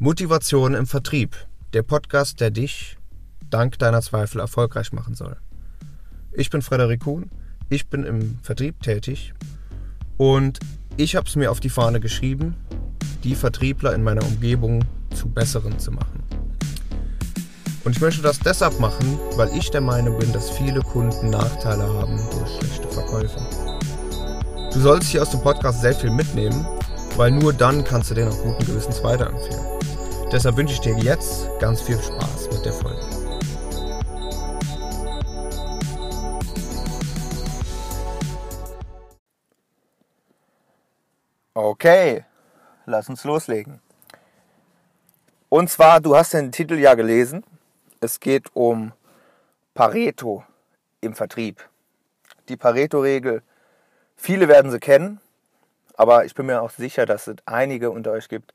Motivation im Vertrieb. Der Podcast, der dich dank deiner Zweifel erfolgreich machen soll. Ich bin Frederik Kuhn, ich bin im Vertrieb tätig und ich habe es mir auf die Fahne geschrieben, die Vertriebler in meiner Umgebung zu besseren zu machen. Und ich möchte das deshalb machen, weil ich der Meinung bin, dass viele Kunden Nachteile haben durch schlechte Verkäufe. Du sollst hier aus dem Podcast sehr viel mitnehmen, weil nur dann kannst du den auch guten Gewissens weiterempfehlen. Deshalb wünsche ich dir jetzt ganz viel Spaß mit der Folge. Okay, lass uns loslegen. Und zwar, du hast den Titel ja gelesen. Es geht um Pareto im Vertrieb. Die Pareto-Regel, viele werden sie kennen, aber ich bin mir auch sicher, dass es einige unter euch gibt,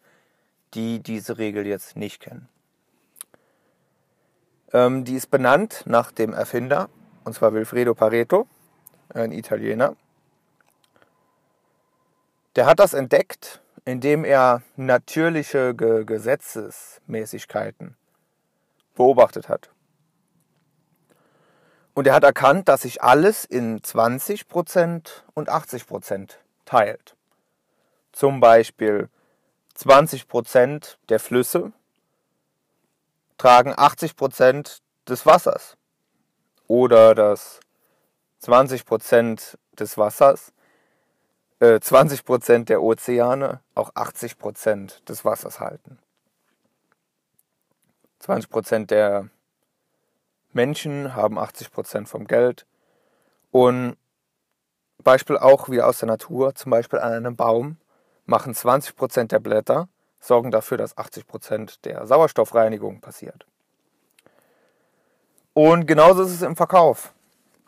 die diese Regel jetzt nicht kennen. Ähm, die ist benannt nach dem Erfinder, und zwar Wilfredo Pareto, ein Italiener. Der hat das entdeckt, indem er natürliche Ge Gesetzesmäßigkeiten beobachtet hat. Und er hat erkannt, dass sich alles in 20% und 80% teilt. Zum Beispiel 20% der Flüsse tragen 80% des Wassers. Oder dass 20% des Wassers, äh, 20% der Ozeane auch 80% des Wassers halten. 20% der Menschen haben 80% vom Geld. Und Beispiel auch wieder aus der Natur, zum Beispiel an einem Baum machen 20% der Blätter, sorgen dafür, dass 80% der Sauerstoffreinigung passiert. Und genauso ist es im Verkauf.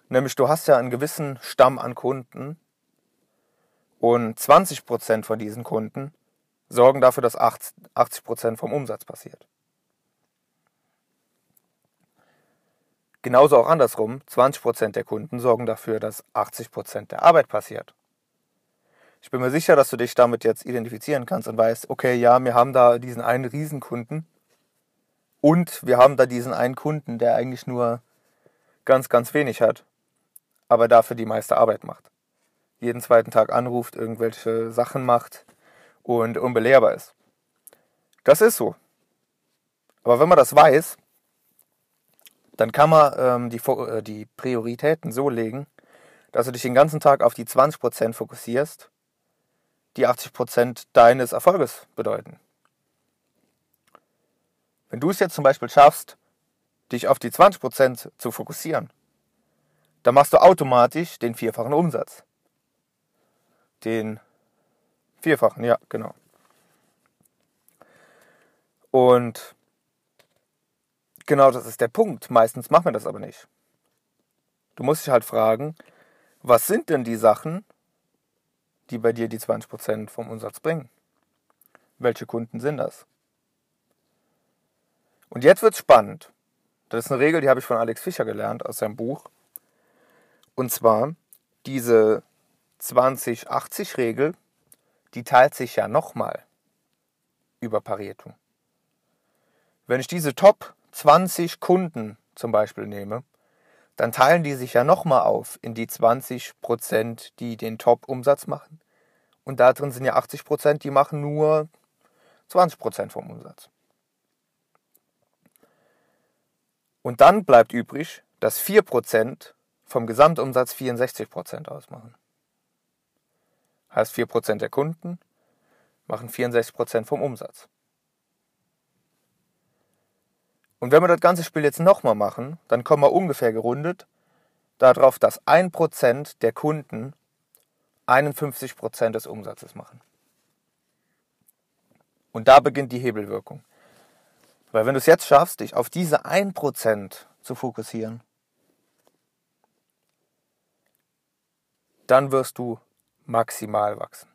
Nämlich du hast ja einen gewissen Stamm an Kunden und 20% von diesen Kunden sorgen dafür, dass 80% vom Umsatz passiert. Genauso auch andersrum, 20% der Kunden sorgen dafür, dass 80% der Arbeit passiert. Ich bin mir sicher, dass du dich damit jetzt identifizieren kannst und weißt, okay, ja, wir haben da diesen einen Riesenkunden und wir haben da diesen einen Kunden, der eigentlich nur ganz, ganz wenig hat, aber dafür die meiste Arbeit macht. Jeden zweiten Tag anruft, irgendwelche Sachen macht und unbelehrbar ist. Das ist so. Aber wenn man das weiß, dann kann man ähm, die, äh, die Prioritäten so legen, dass du dich den ganzen Tag auf die 20% fokussierst die 80% deines Erfolges bedeuten. Wenn du es jetzt zum Beispiel schaffst, dich auf die 20% zu fokussieren, dann machst du automatisch den vierfachen Umsatz. Den vierfachen, ja, genau. Und genau das ist der Punkt. Meistens machen wir das aber nicht. Du musst dich halt fragen, was sind denn die Sachen, die bei dir die 20% vom Umsatz bringen. Welche Kunden sind das? Und jetzt wird es spannend. Das ist eine Regel, die habe ich von Alex Fischer gelernt aus seinem Buch. Und zwar diese 20-80-Regel, die teilt sich ja nochmal über Pareto. Wenn ich diese Top 20 Kunden zum Beispiel nehme, dann teilen die sich ja nochmal auf in die 20% die den Top-Umsatz machen. Und da drin sind ja 80% die machen nur 20% vom Umsatz. Und dann bleibt übrig, dass 4% vom Gesamtumsatz 64% ausmachen. Heißt 4% der Kunden machen 64% vom Umsatz. Und wenn wir das ganze Spiel jetzt nochmal machen, dann kommen wir ungefähr gerundet darauf, dass 1% der Kunden 51% des Umsatzes machen. Und da beginnt die Hebelwirkung. Weil wenn du es jetzt schaffst, dich auf diese 1% zu fokussieren, dann wirst du maximal wachsen.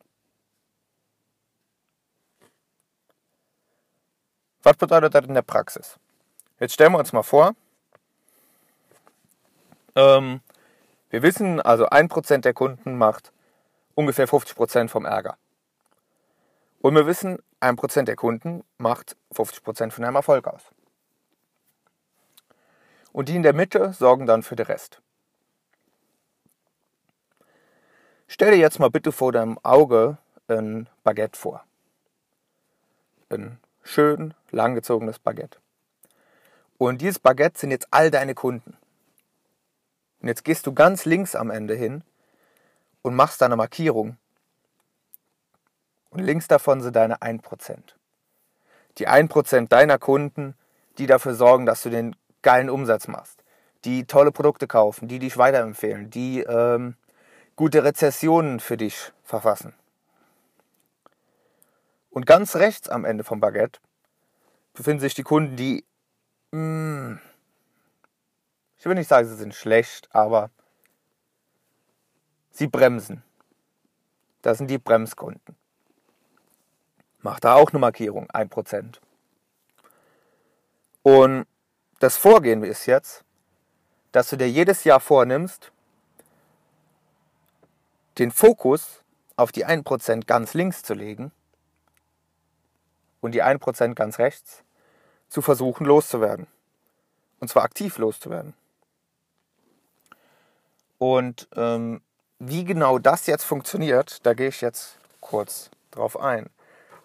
Was bedeutet das in der Praxis? Jetzt stellen wir uns mal vor, ähm, wir wissen, also 1% der Kunden macht ungefähr 50% vom Ärger. Und wir wissen, 1% der Kunden macht 50% von deinem Erfolg aus. Und die in der Mitte sorgen dann für den Rest. Stell dir jetzt mal bitte vor deinem Auge ein Baguette vor. Ein schön langgezogenes Baguette. Und dieses Baguette sind jetzt all deine Kunden. Und jetzt gehst du ganz links am Ende hin und machst da eine Markierung. Und links davon sind deine 1%. Die 1% deiner Kunden, die dafür sorgen, dass du den geilen Umsatz machst. Die tolle Produkte kaufen, die dich weiterempfehlen, die ähm, gute Rezessionen für dich verfassen. Und ganz rechts am Ende vom Baguette befinden sich die Kunden, die, hm, ich will nicht sagen, sie sind schlecht, aber sie bremsen. Das sind die Bremskunden. Mach da auch eine Markierung, 1%. Und das Vorgehen ist jetzt, dass du dir jedes Jahr vornimmst, den Fokus auf die 1% ganz links zu legen und die 1% ganz rechts zu versuchen loszuwerden. Und zwar aktiv loszuwerden. Und ähm, wie genau das jetzt funktioniert, da gehe ich jetzt kurz drauf ein.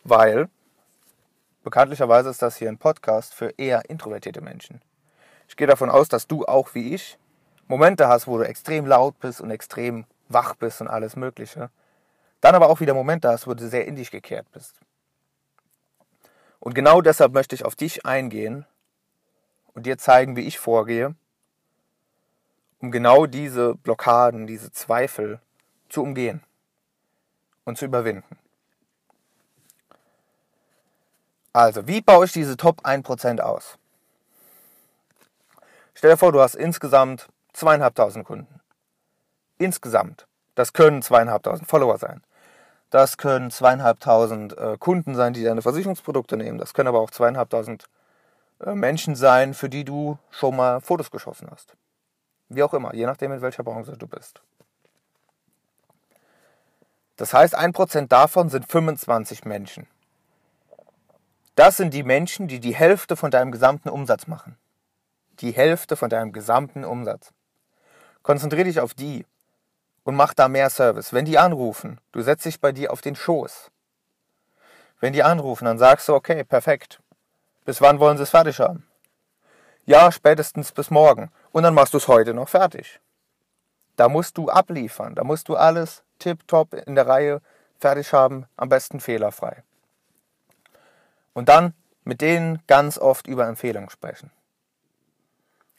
Weil bekanntlicherweise ist das hier ein Podcast für eher introvertierte Menschen. Ich gehe davon aus, dass du auch wie ich Momente hast, wo du extrem laut bist und extrem wach bist und alles Mögliche. Dann aber auch wieder Momente hast, wo du sehr in dich gekehrt bist. Und genau deshalb möchte ich auf dich eingehen und dir zeigen, wie ich vorgehe, um genau diese Blockaden, diese Zweifel zu umgehen und zu überwinden. Also, wie baue ich diese Top 1% aus? Stell dir vor, du hast insgesamt zweieinhalbtausend Kunden. Insgesamt. Das können zweieinhalbtausend Follower sein. Das können zweieinhalbtausend äh, Kunden sein, die deine Versicherungsprodukte nehmen. Das können aber auch zweieinhalbtausend äh, Menschen sein, für die du schon mal Fotos geschossen hast. Wie auch immer, je nachdem, in welcher Branche du bist. Das heißt, ein Prozent davon sind 25 Menschen. Das sind die Menschen, die die Hälfte von deinem gesamten Umsatz machen die Hälfte von deinem gesamten Umsatz. Konzentriere dich auf die und mach da mehr Service. Wenn die anrufen, du setzt dich bei dir auf den Schoß. Wenn die anrufen, dann sagst du, okay, perfekt. Bis wann wollen sie es fertig haben? Ja, spätestens bis morgen. Und dann machst du es heute noch fertig. Da musst du abliefern. Da musst du alles tipptopp in der Reihe fertig haben, am besten fehlerfrei. Und dann mit denen ganz oft über Empfehlungen sprechen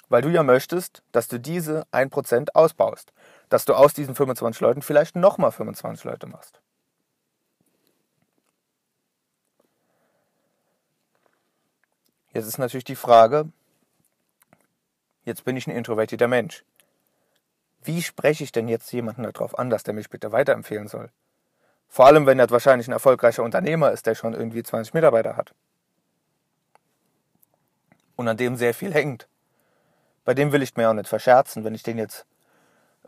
weil du ja möchtest, dass du diese 1% ausbaust. Dass du aus diesen 25 Leuten vielleicht nochmal 25 Leute machst. Jetzt ist natürlich die Frage, jetzt bin ich ein introvertierter Mensch. Wie spreche ich denn jetzt jemanden darauf an, dass der mich bitte weiterempfehlen soll? Vor allem, wenn er wahrscheinlich ein erfolgreicher Unternehmer ist, der schon irgendwie 20 Mitarbeiter hat. Und an dem sehr viel hängt bei dem will ich mir auch nicht verscherzen, wenn ich den jetzt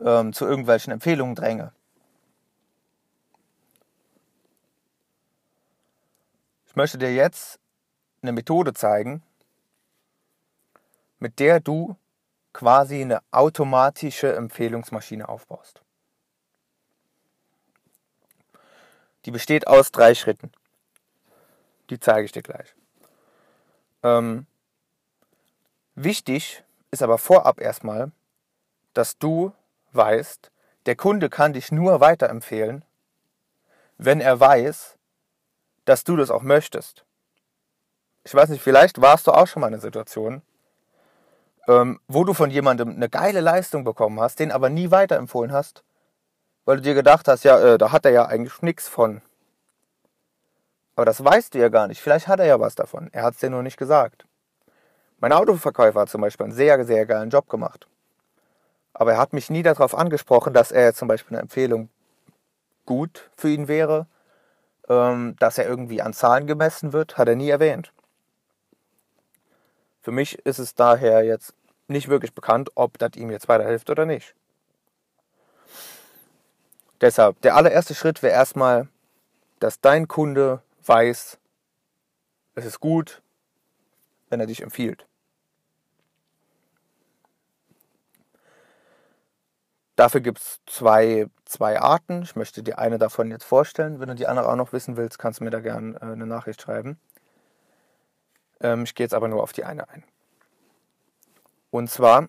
ähm, zu irgendwelchen Empfehlungen dränge. Ich möchte dir jetzt eine Methode zeigen, mit der du quasi eine automatische Empfehlungsmaschine aufbaust. Die besteht aus drei Schritten. Die zeige ich dir gleich. Ähm, wichtig ist aber vorab erstmal, dass du weißt, der Kunde kann dich nur weiterempfehlen, wenn er weiß, dass du das auch möchtest. Ich weiß nicht, vielleicht warst du auch schon mal in einer Situation, ähm, wo du von jemandem eine geile Leistung bekommen hast, den aber nie weiterempfohlen hast, weil du dir gedacht hast, ja, äh, da hat er ja eigentlich nichts von. Aber das weißt du ja gar nicht. Vielleicht hat er ja was davon. Er hat es dir nur nicht gesagt. Mein Autoverkäufer hat zum Beispiel einen sehr, sehr geilen Job gemacht. Aber er hat mich nie darauf angesprochen, dass er zum Beispiel eine Empfehlung gut für ihn wäre, ähm, dass er irgendwie an Zahlen gemessen wird, hat er nie erwähnt. Für mich ist es daher jetzt nicht wirklich bekannt, ob das ihm jetzt weiterhilft oder nicht. Deshalb, der allererste Schritt wäre erstmal, dass dein Kunde weiß, es ist gut, wenn er dich empfiehlt. Dafür gibt es zwei, zwei Arten. Ich möchte dir eine davon jetzt vorstellen. Wenn du die andere auch noch wissen willst, kannst du mir da gerne äh, eine Nachricht schreiben. Ähm, ich gehe jetzt aber nur auf die eine ein. Und zwar,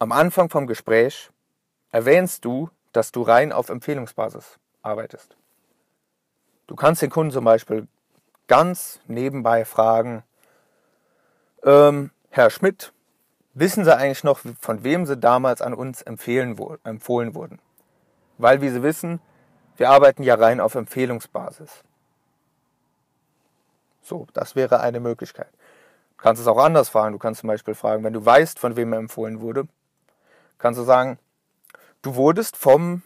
am Anfang vom Gespräch erwähnst du, dass du rein auf Empfehlungsbasis arbeitest. Du kannst den Kunden zum Beispiel ganz nebenbei fragen, ähm, Herr Schmidt, wissen Sie eigentlich noch, von wem Sie damals an uns empfehlen, empfohlen wurden? Weil, wie Sie wissen, wir arbeiten ja rein auf Empfehlungsbasis. So, das wäre eine Möglichkeit. Du kannst es auch anders fragen. Du kannst zum Beispiel fragen, wenn du weißt, von wem er empfohlen wurde, kannst du sagen, du wurdest vom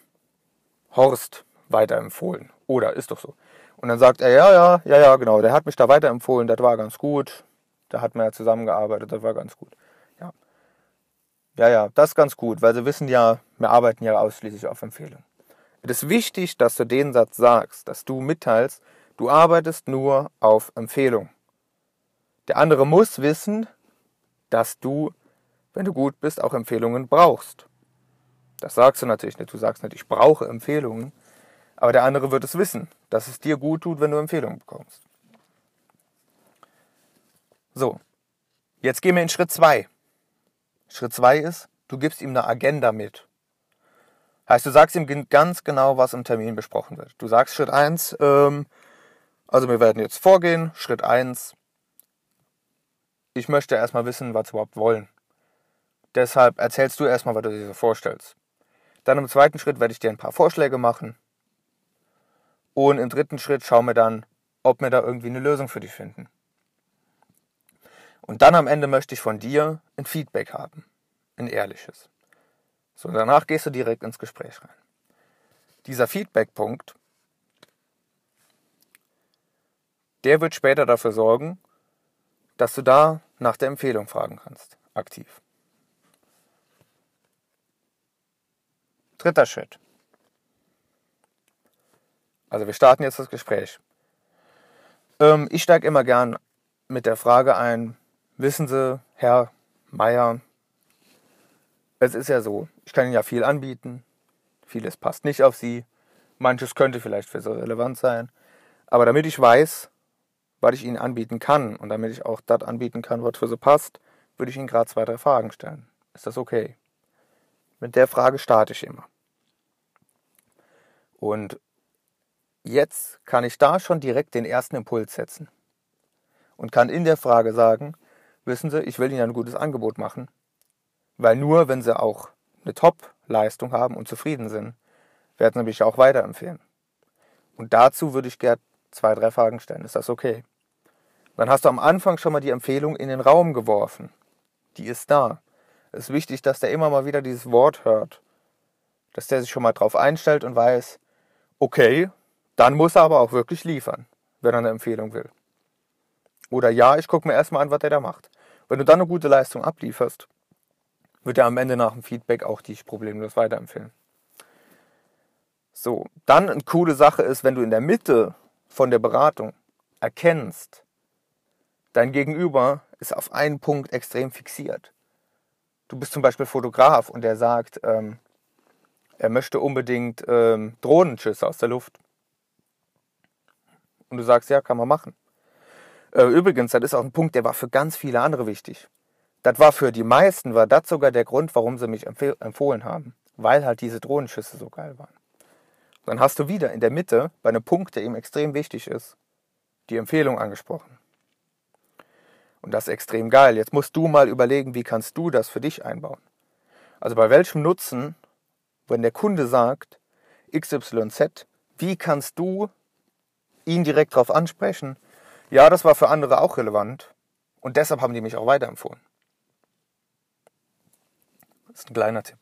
Horst weiterempfohlen. Oder ist doch so. Und dann sagt er, ja, ja, ja, ja, genau, der hat mich da weiterempfohlen, das war ganz gut. Da hat man ja zusammengearbeitet, das war ganz gut. Ja. Ja, das ist ganz gut, weil sie wissen ja, wir arbeiten ja ausschließlich auf Empfehlung. Es ist wichtig, dass du den Satz sagst, dass du mitteilst, du arbeitest nur auf Empfehlung. Der andere muss wissen, dass du, wenn du gut bist, auch Empfehlungen brauchst. Das sagst du natürlich nicht. Du sagst nicht, ich brauche Empfehlungen. Aber der andere wird es wissen, dass es dir gut tut, wenn du Empfehlungen bekommst. So, jetzt gehen wir in Schritt 2. Schritt 2 ist, du gibst ihm eine Agenda mit. Heißt, du sagst ihm ganz genau, was im Termin besprochen wird. Du sagst Schritt 1, ähm, also wir werden jetzt vorgehen. Schritt 1, ich möchte erstmal wissen, was wir überhaupt wollen. Deshalb erzählst du erstmal, was du dir so vorstellst. Dann im zweiten Schritt werde ich dir ein paar Vorschläge machen. Und im dritten Schritt schauen wir dann, ob wir da irgendwie eine Lösung für dich finden. Und dann am Ende möchte ich von dir ein Feedback haben. Ein ehrliches. So, danach gehst du direkt ins Gespräch rein. Dieser Feedback-Punkt, der wird später dafür sorgen, dass du da nach der Empfehlung fragen kannst. Aktiv. Dritter Schritt. Also wir starten jetzt das Gespräch. Ähm, ich steige immer gern mit der Frage ein, wissen Sie, Herr Meier, es ist ja so, ich kann Ihnen ja viel anbieten, vieles passt nicht auf Sie, manches könnte vielleicht für Sie relevant sein, aber damit ich weiß, was ich Ihnen anbieten kann und damit ich auch das anbieten kann, was für Sie passt, würde ich Ihnen gerade zwei, drei Fragen stellen. Ist das okay? Mit der Frage starte ich immer. Und jetzt kann ich da schon direkt den ersten Impuls setzen und kann in der Frage sagen, wissen Sie, ich will Ihnen ein gutes Angebot machen, weil nur wenn Sie auch eine Top-Leistung haben und zufrieden sind, werden Sie mich auch weiterempfehlen. Und dazu würde ich gerne zwei, drei Fragen stellen. Ist das okay? Dann hast du am Anfang schon mal die Empfehlung in den Raum geworfen. Die ist da. Es ist wichtig, dass der immer mal wieder dieses Wort hört. Dass der sich schon mal drauf einstellt und weiß, okay, dann muss er aber auch wirklich liefern, wenn er eine Empfehlung will. Oder ja, ich gucke mir erstmal an, was er da macht. Wenn du dann eine gute Leistung ablieferst, wird er am Ende nach dem Feedback auch dich problemlos weiterempfehlen. So, dann eine coole Sache ist, wenn du in der Mitte von der Beratung erkennst, dein Gegenüber ist auf einen Punkt extrem fixiert. Du bist zum Beispiel Fotograf und er sagt, ähm, er möchte unbedingt ähm, Drohnenschüsse aus der Luft. Und du sagst, ja, kann man machen. Äh, übrigens, das ist auch ein Punkt, der war für ganz viele andere wichtig. Das war für die meisten, war das sogar der Grund, warum sie mich empfohlen haben. Weil halt diese Drohnenschüsse so geil waren. Dann hast du wieder in der Mitte, bei einem Punkt, der ihm extrem wichtig ist, die Empfehlung angesprochen. Und das ist extrem geil. Jetzt musst du mal überlegen, wie kannst du das für dich einbauen. Also bei welchem Nutzen, wenn der Kunde sagt, XYZ, wie kannst du ihn direkt darauf ansprechen, ja, das war für andere auch relevant und deshalb haben die mich auch weiterempfohlen. Das ist ein kleiner Tipp.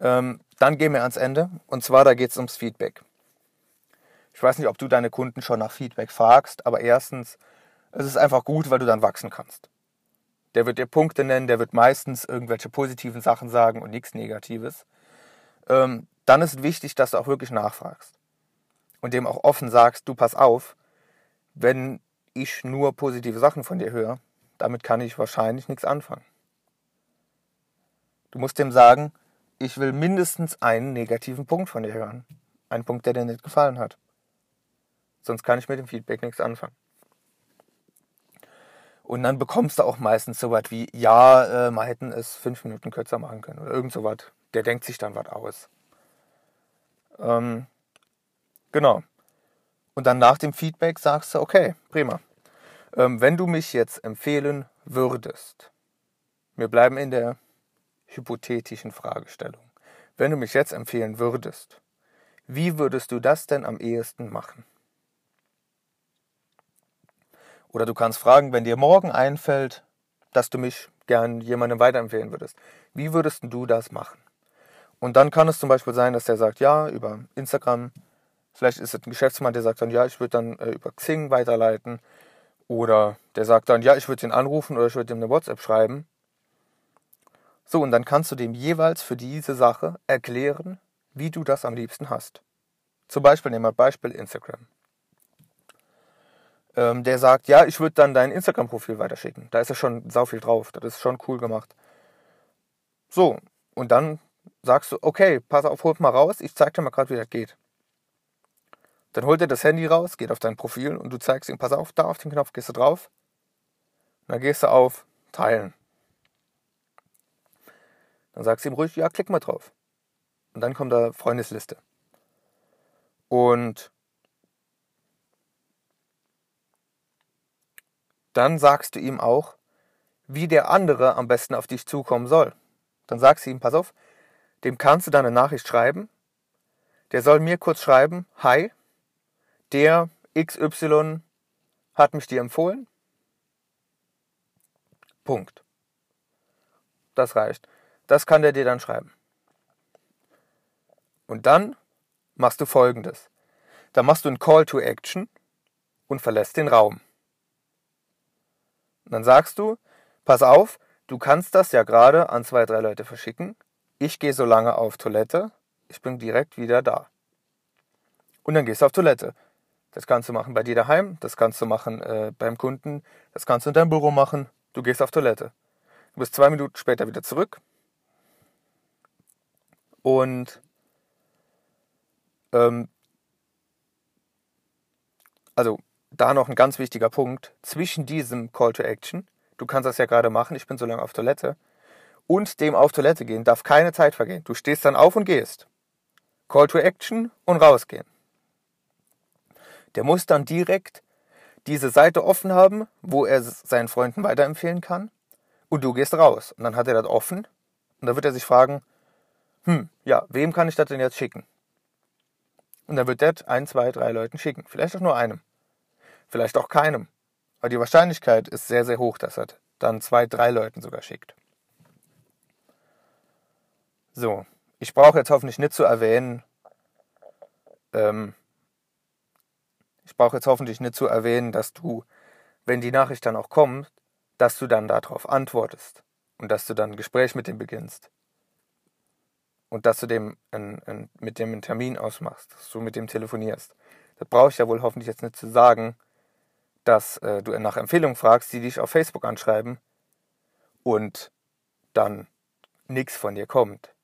Ähm, dann gehen wir ans Ende und zwar da geht es ums Feedback. Ich weiß nicht, ob du deine Kunden schon nach Feedback fragst, aber erstens, es ist einfach gut, weil du dann wachsen kannst. Der wird dir Punkte nennen, der wird meistens irgendwelche positiven Sachen sagen und nichts Negatives. Ähm, dann ist wichtig, dass du auch wirklich nachfragst und dem auch offen sagst, du pass auf, wenn ich nur positive Sachen von dir höre, damit kann ich wahrscheinlich nichts anfangen. Du musst dem sagen, ich will mindestens einen negativen Punkt von dir hören. Einen Punkt, der dir nicht gefallen hat. Sonst kann ich mit dem Feedback nichts anfangen. Und dann bekommst du auch meistens so was wie, ja, äh, wir hätten es fünf Minuten kürzer machen können oder irgend so was. Der denkt sich dann was aus. Ähm, genau. Und dann nach dem Feedback sagst du, okay, prima. Ähm, wenn du mich jetzt empfehlen würdest, wir bleiben in der hypothetischen Fragestellung. Wenn du mich jetzt empfehlen würdest, wie würdest du das denn am ehesten machen? Oder du kannst fragen, wenn dir morgen einfällt, dass du mich gern jemandem weiterempfehlen würdest. Wie würdest du das machen? Und dann kann es zum Beispiel sein, dass der sagt, ja, über Instagram. Vielleicht ist es ein Geschäftsmann, der sagt dann, ja, ich würde dann äh, über Xing weiterleiten. Oder der sagt dann, ja, ich würde ihn anrufen oder ich würde ihm eine WhatsApp schreiben. So, und dann kannst du dem jeweils für diese Sache erklären, wie du das am liebsten hast. Zum Beispiel nehmen wir Beispiel Instagram. Ähm, der sagt, ja, ich würde dann dein Instagram-Profil weiterschicken. Da ist ja schon sau viel drauf. Das ist schon cool gemacht. So, und dann sagst du, okay, pass auf, holt mal raus, ich zeig dir mal gerade, wie das geht. Dann holt er das Handy raus, geht auf dein Profil und du zeigst ihm, pass auf, da auf den Knopf gehst du drauf. Und dann gehst du auf Teilen. Dann sagst du ihm ruhig, ja, klick mal drauf. Und dann kommt da Freundesliste. Und dann sagst du ihm auch, wie der andere am besten auf dich zukommen soll. Dann sagst du ihm, pass auf, dem kannst du dann eine Nachricht schreiben. Der soll mir kurz schreiben, hi, der XY hat mich dir empfohlen. Punkt. Das reicht. Das kann der dir dann schreiben. Und dann machst du folgendes. Da machst du einen Call to Action und verlässt den Raum. Und dann sagst du, pass auf, du kannst das ja gerade an zwei, drei Leute verschicken. Ich gehe so lange auf Toilette, ich bin direkt wieder da. Und dann gehst du auf Toilette. Das kannst du machen bei dir daheim, das kannst du machen äh, beim Kunden, das kannst du in deinem Büro machen. Du gehst auf Toilette. Du bist zwei Minuten später wieder zurück, und ähm, also da noch ein ganz wichtiger Punkt, zwischen diesem Call to Action, du kannst das ja gerade machen, ich bin so lange auf Toilette, und dem auf Toilette gehen darf keine Zeit vergehen. Du stehst dann auf und gehst. Call to Action und rausgehen. Der muss dann direkt diese Seite offen haben, wo er seinen Freunden weiterempfehlen kann. Und du gehst raus. Und dann hat er das offen. Und dann wird er sich fragen, hm, ja, wem kann ich das denn jetzt schicken? Und dann wird der ein, zwei, drei Leuten schicken. Vielleicht auch nur einem. Vielleicht auch keinem. Aber die Wahrscheinlichkeit ist sehr, sehr hoch, dass er dann zwei, drei Leuten sogar schickt. So, ich brauche jetzt hoffentlich nicht zu erwähnen, ähm, ich brauche jetzt hoffentlich nicht zu erwähnen, dass du, wenn die Nachricht dann auch kommt, dass du dann darauf antwortest und dass du dann ein Gespräch mit dem beginnst und dass du dem ein, ein, mit dem einen Termin ausmachst, dass du mit dem telefonierst. Das brauche ich ja wohl hoffentlich jetzt nicht zu sagen, dass äh, du nach Empfehlungen fragst, die dich auf Facebook anschreiben und dann nichts von dir kommt.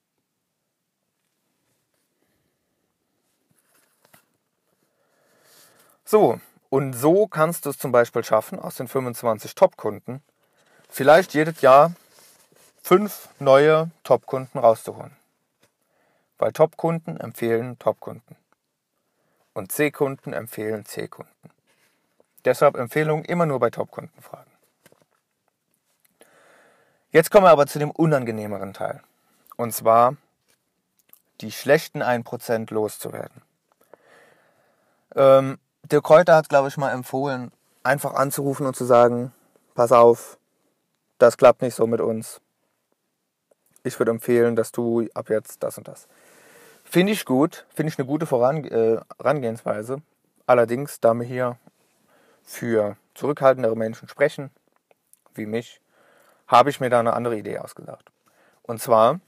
So, und so kannst du es zum Beispiel schaffen, aus den 25 Top-Kunden vielleicht jedes Jahr fünf neue Top-Kunden rauszuholen. Weil Top-Kunden empfehlen Top-Kunden. Und C-Kunden empfehlen C-Kunden. Deshalb Empfehlungen immer nur bei Top-Kunden fragen. Jetzt kommen wir aber zu dem unangenehmeren Teil. Und zwar die schlechten 1% loszuwerden. Ähm, der Kräuter hat, glaube ich, mal empfohlen, einfach anzurufen und zu sagen, pass auf, das klappt nicht so mit uns. Ich würde empfehlen, dass du ab jetzt das und das. Finde ich gut, finde ich eine gute äh, Herangehensweise. Allerdings, da wir hier für zurückhaltendere Menschen sprechen, wie mich, habe ich mir da eine andere Idee ausgedacht. Und zwar,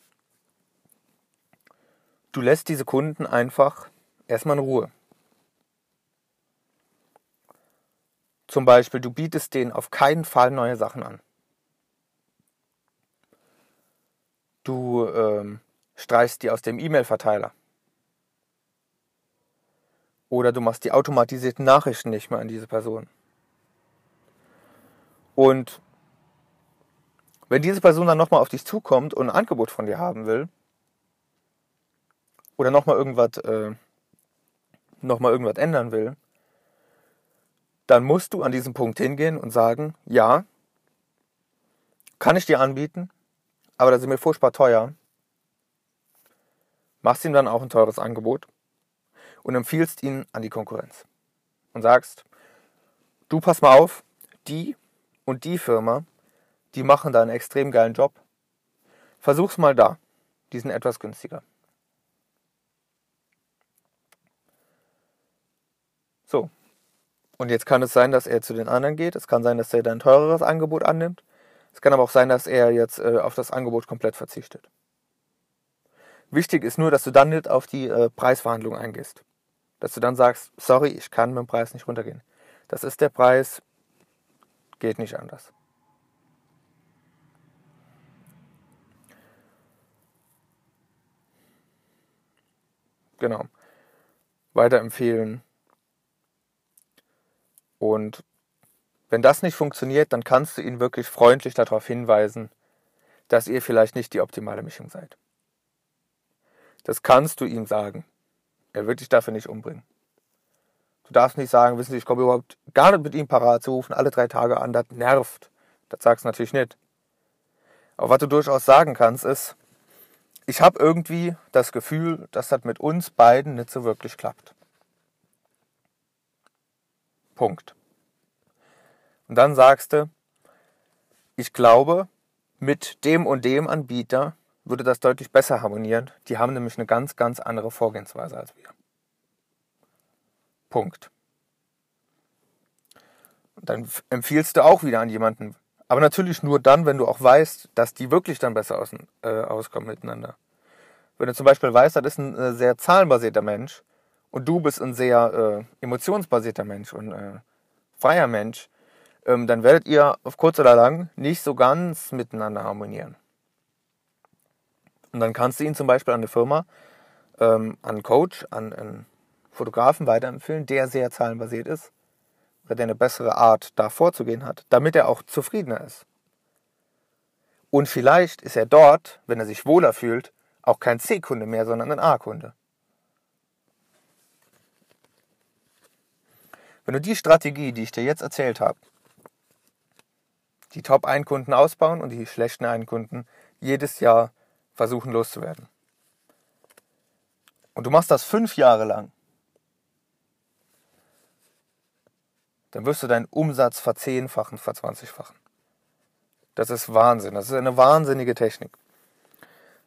du lässt diese Kunden einfach erstmal in Ruhe. Zum Beispiel, du bietest denen auf keinen Fall neue Sachen an. Du ähm, streichst die aus dem E-Mail-Verteiler. Oder du machst die automatisierten Nachrichten nicht mehr an diese Person. Und wenn diese Person dann nochmal auf dich zukommt und ein Angebot von dir haben will, oder nochmal irgendwas, äh, noch irgendwas ändern will, dann musst du an diesem Punkt hingehen und sagen, ja, kann ich dir anbieten, aber das ist mir furchtbar teuer. Machst ihm dann auch ein teures Angebot und empfiehlst ihn an die Konkurrenz. Und sagst, du pass mal auf, die und die Firma, die machen da einen extrem geilen Job. Versuch's mal da. Die sind etwas günstiger. So. Und jetzt kann es sein, dass er zu den anderen geht. Es kann sein, dass er dann ein teureres Angebot annimmt. Es kann aber auch sein, dass er jetzt äh, auf das Angebot komplett verzichtet. Wichtig ist nur, dass du dann nicht auf die äh, Preisverhandlung eingehst. Dass du dann sagst, sorry, ich kann mit dem Preis nicht runtergehen. Das ist der Preis, geht nicht anders. Genau. Weiterempfehlen. Und wenn das nicht funktioniert, dann kannst du ihn wirklich freundlich darauf hinweisen, dass ihr vielleicht nicht die optimale Mischung seid. Das kannst du ihm sagen. Er wird dich dafür nicht umbringen. Du darfst nicht sagen, wissen Sie, ich komme überhaupt gar nicht mit ihm parat zu rufen, alle drei Tage an, das nervt. Das sagst du natürlich nicht. Aber was du durchaus sagen kannst, ist, ich habe irgendwie das Gefühl, dass das mit uns beiden nicht so wirklich klappt. Punkt. Und dann sagst du, ich glaube, mit dem und dem Anbieter würde das deutlich besser harmonieren. Die haben nämlich eine ganz, ganz andere Vorgehensweise als wir. Punkt. Und dann empfiehlst du auch wieder an jemanden. Aber natürlich nur dann, wenn du auch weißt, dass die wirklich dann besser aus, äh, auskommen miteinander. Wenn du zum Beispiel weißt, das ist ein äh, sehr zahlenbasierter Mensch und du bist ein sehr äh, emotionsbasierter Mensch und äh, freier Mensch, ähm, dann werdet ihr auf kurz oder lang nicht so ganz miteinander harmonieren. Und dann kannst du ihn zum Beispiel an eine Firma, ähm, an einen Coach, an einen Fotografen weiterempfehlen, der sehr zahlenbasiert ist oder der eine bessere Art da vorzugehen hat, damit er auch zufriedener ist. Und vielleicht ist er dort, wenn er sich wohler fühlt, auch kein C-Kunde mehr, sondern ein A-Kunde. Wenn du die Strategie, die ich dir jetzt erzählt habe, die Top-1-Kunden ausbauen und die schlechten 1-Kunden jedes Jahr versuchen loszuwerden. Und du machst das fünf Jahre lang. Dann wirst du deinen Umsatz verzehnfachen, verzwanzigfachen. Das ist Wahnsinn. Das ist eine wahnsinnige Technik.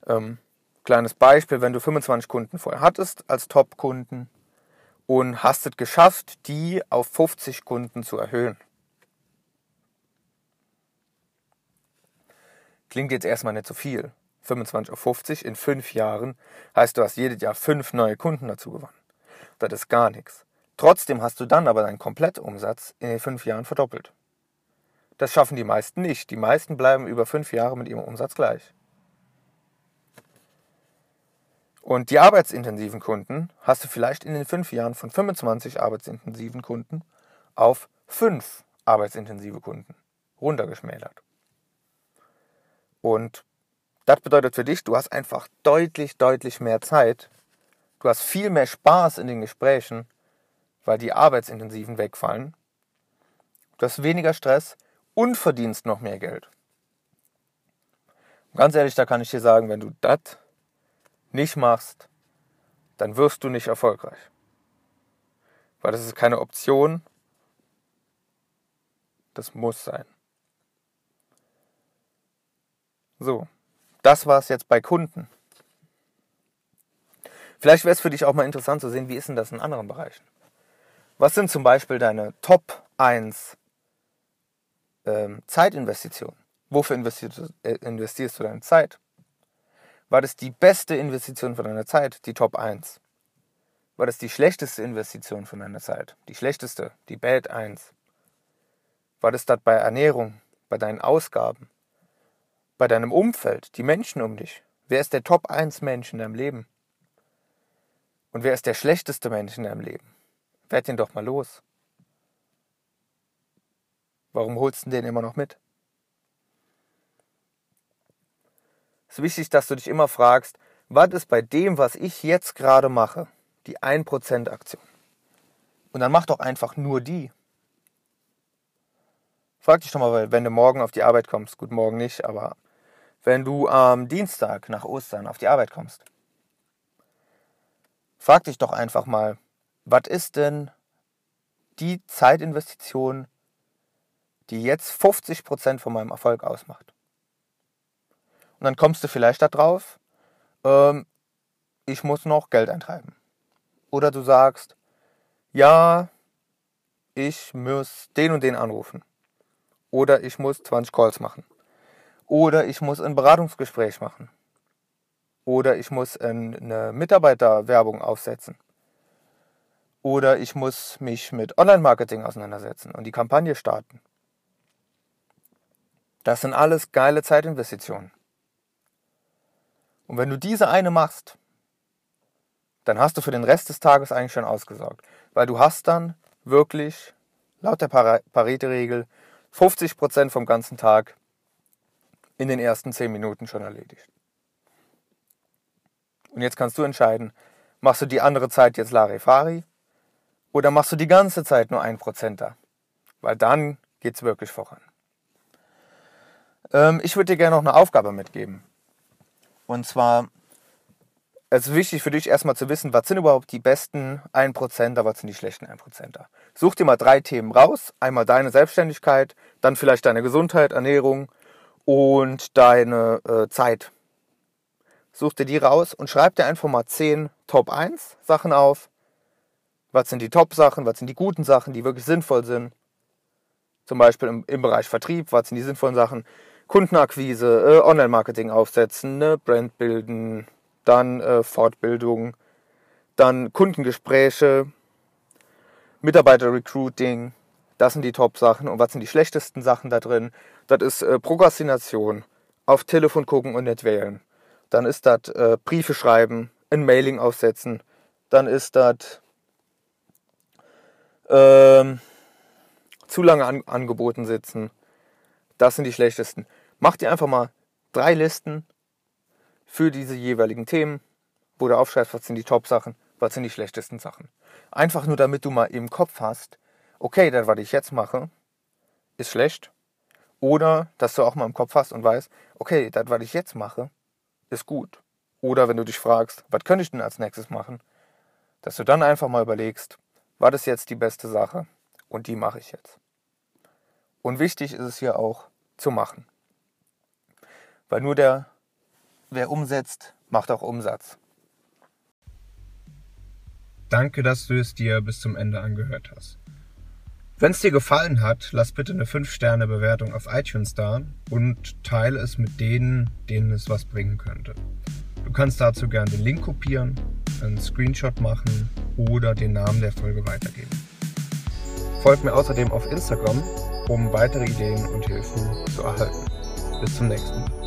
Ähm, kleines Beispiel, wenn du 25 Kunden vorher hattest als Top-Kunden und hast es geschafft, die auf 50 Kunden zu erhöhen. Klingt jetzt erstmal nicht so viel. 25 auf 50 in fünf Jahren heißt, du hast jedes Jahr fünf neue Kunden dazu gewonnen. Das ist gar nichts. Trotzdem hast du dann aber deinen Komplettumsatz in den fünf Jahren verdoppelt. Das schaffen die meisten nicht. Die meisten bleiben über fünf Jahre mit ihrem Umsatz gleich. Und die arbeitsintensiven Kunden hast du vielleicht in den fünf Jahren von 25 arbeitsintensiven Kunden auf fünf arbeitsintensive Kunden runtergeschmälert. Und das bedeutet für dich, du hast einfach deutlich, deutlich mehr Zeit. Du hast viel mehr Spaß in den Gesprächen, weil die Arbeitsintensiven wegfallen. Du hast weniger Stress und verdienst noch mehr Geld. ganz ehrlich, da kann ich dir sagen, wenn du das nicht machst, dann wirst du nicht erfolgreich. Weil das ist keine Option, das muss sein. So, das war es jetzt bei Kunden. Vielleicht wäre es für dich auch mal interessant zu sehen, wie ist denn das in anderen Bereichen? Was sind zum Beispiel deine Top 1 ähm, Zeitinvestitionen? Wofür investierst, äh, investierst du deine Zeit? War das die beste Investition von deiner Zeit, die Top 1? War das die schlechteste Investition von deiner Zeit? Die schlechteste, die Bad 1? Was ist das bei Ernährung, bei deinen Ausgaben, bei deinem Umfeld, die Menschen um dich? Wer ist der Top 1 Mensch in deinem Leben? Und wer ist der schlechteste Mensch in deinem Leben? Werd den doch mal los. Warum holst du den immer noch mit? Es ist wichtig, dass du dich immer fragst, was ist bei dem, was ich jetzt gerade mache, die 1% Aktion? Und dann mach doch einfach nur die. Frag dich doch mal, wenn du morgen auf die Arbeit kommst, gut, morgen nicht, aber wenn du am Dienstag nach Ostern auf die Arbeit kommst, frag dich doch einfach mal, was ist denn die Zeitinvestition, die jetzt 50% von meinem Erfolg ausmacht? Und dann kommst du vielleicht darauf, ähm, ich muss noch Geld eintreiben. Oder du sagst, ja, ich muss den und den anrufen. Oder ich muss 20 Calls machen. Oder ich muss ein Beratungsgespräch machen. Oder ich muss eine Mitarbeiterwerbung aufsetzen. Oder ich muss mich mit Online-Marketing auseinandersetzen und die Kampagne starten. Das sind alles geile Zeitinvestitionen. Und wenn du diese eine machst, dann hast du für den Rest des Tages eigentlich schon ausgesorgt. Weil du hast dann wirklich, laut der Pareto-Regel, 50% vom ganzen Tag in den ersten 10 Minuten schon erledigt. Und jetzt kannst du entscheiden, machst du die andere Zeit jetzt Larifari oder machst du die ganze Zeit nur 1% da? Weil dann geht es wirklich voran. Ähm, ich würde dir gerne noch eine Aufgabe mitgeben. Und zwar es ist wichtig für dich erstmal zu wissen, was sind überhaupt die besten 1%er, was sind die schlechten 1%er. Such dir mal drei Themen raus. Einmal deine Selbstständigkeit, dann vielleicht deine Gesundheit, Ernährung und deine äh, Zeit. Such dir die raus und schreib dir einfach mal 10 Top 1 Sachen auf. Was sind die Top-Sachen, was sind die guten Sachen, die wirklich sinnvoll sind. Zum Beispiel im, im Bereich Vertrieb, was sind die sinnvollen Sachen. Kundenakquise, äh, Online-Marketing aufsetzen, ne, Brand bilden, dann äh, Fortbildung, dann Kundengespräche, Mitarbeiter-Recruiting. Das sind die Top-Sachen. Und was sind die schlechtesten Sachen da drin? Das ist äh, Prokrastination, auf Telefon gucken und nicht wählen. Dann ist das äh, Briefe schreiben, ein Mailing aufsetzen. Dann ist das ähm, zu lange an Angeboten sitzen. Das sind die schlechtesten. Mach dir einfach mal drei Listen für diese jeweiligen Themen, wo du aufschreibst, was sind die Top-Sachen, was sind die schlechtesten Sachen. Einfach nur, damit du mal im Kopf hast, okay, das, was ich jetzt mache, ist schlecht. Oder, dass du auch mal im Kopf hast und weißt, okay, das, was ich jetzt mache, ist gut. Oder wenn du dich fragst, was könnte ich denn als nächstes machen, dass du dann einfach mal überlegst, war das jetzt die beste Sache und die mache ich jetzt. Und wichtig ist es hier auch zu machen. Weil nur der wer umsetzt, macht auch Umsatz. Danke, dass du es dir bis zum Ende angehört hast. Wenn es dir gefallen hat, lass bitte eine 5-Sterne-Bewertung auf iTunes da und teile es mit denen, denen es was bringen könnte. Du kannst dazu gerne den Link kopieren, einen Screenshot machen oder den Namen der Folge weitergeben. Folgt mir außerdem auf Instagram, um weitere Ideen und Hilfen zu erhalten. Bis zum nächsten Mal.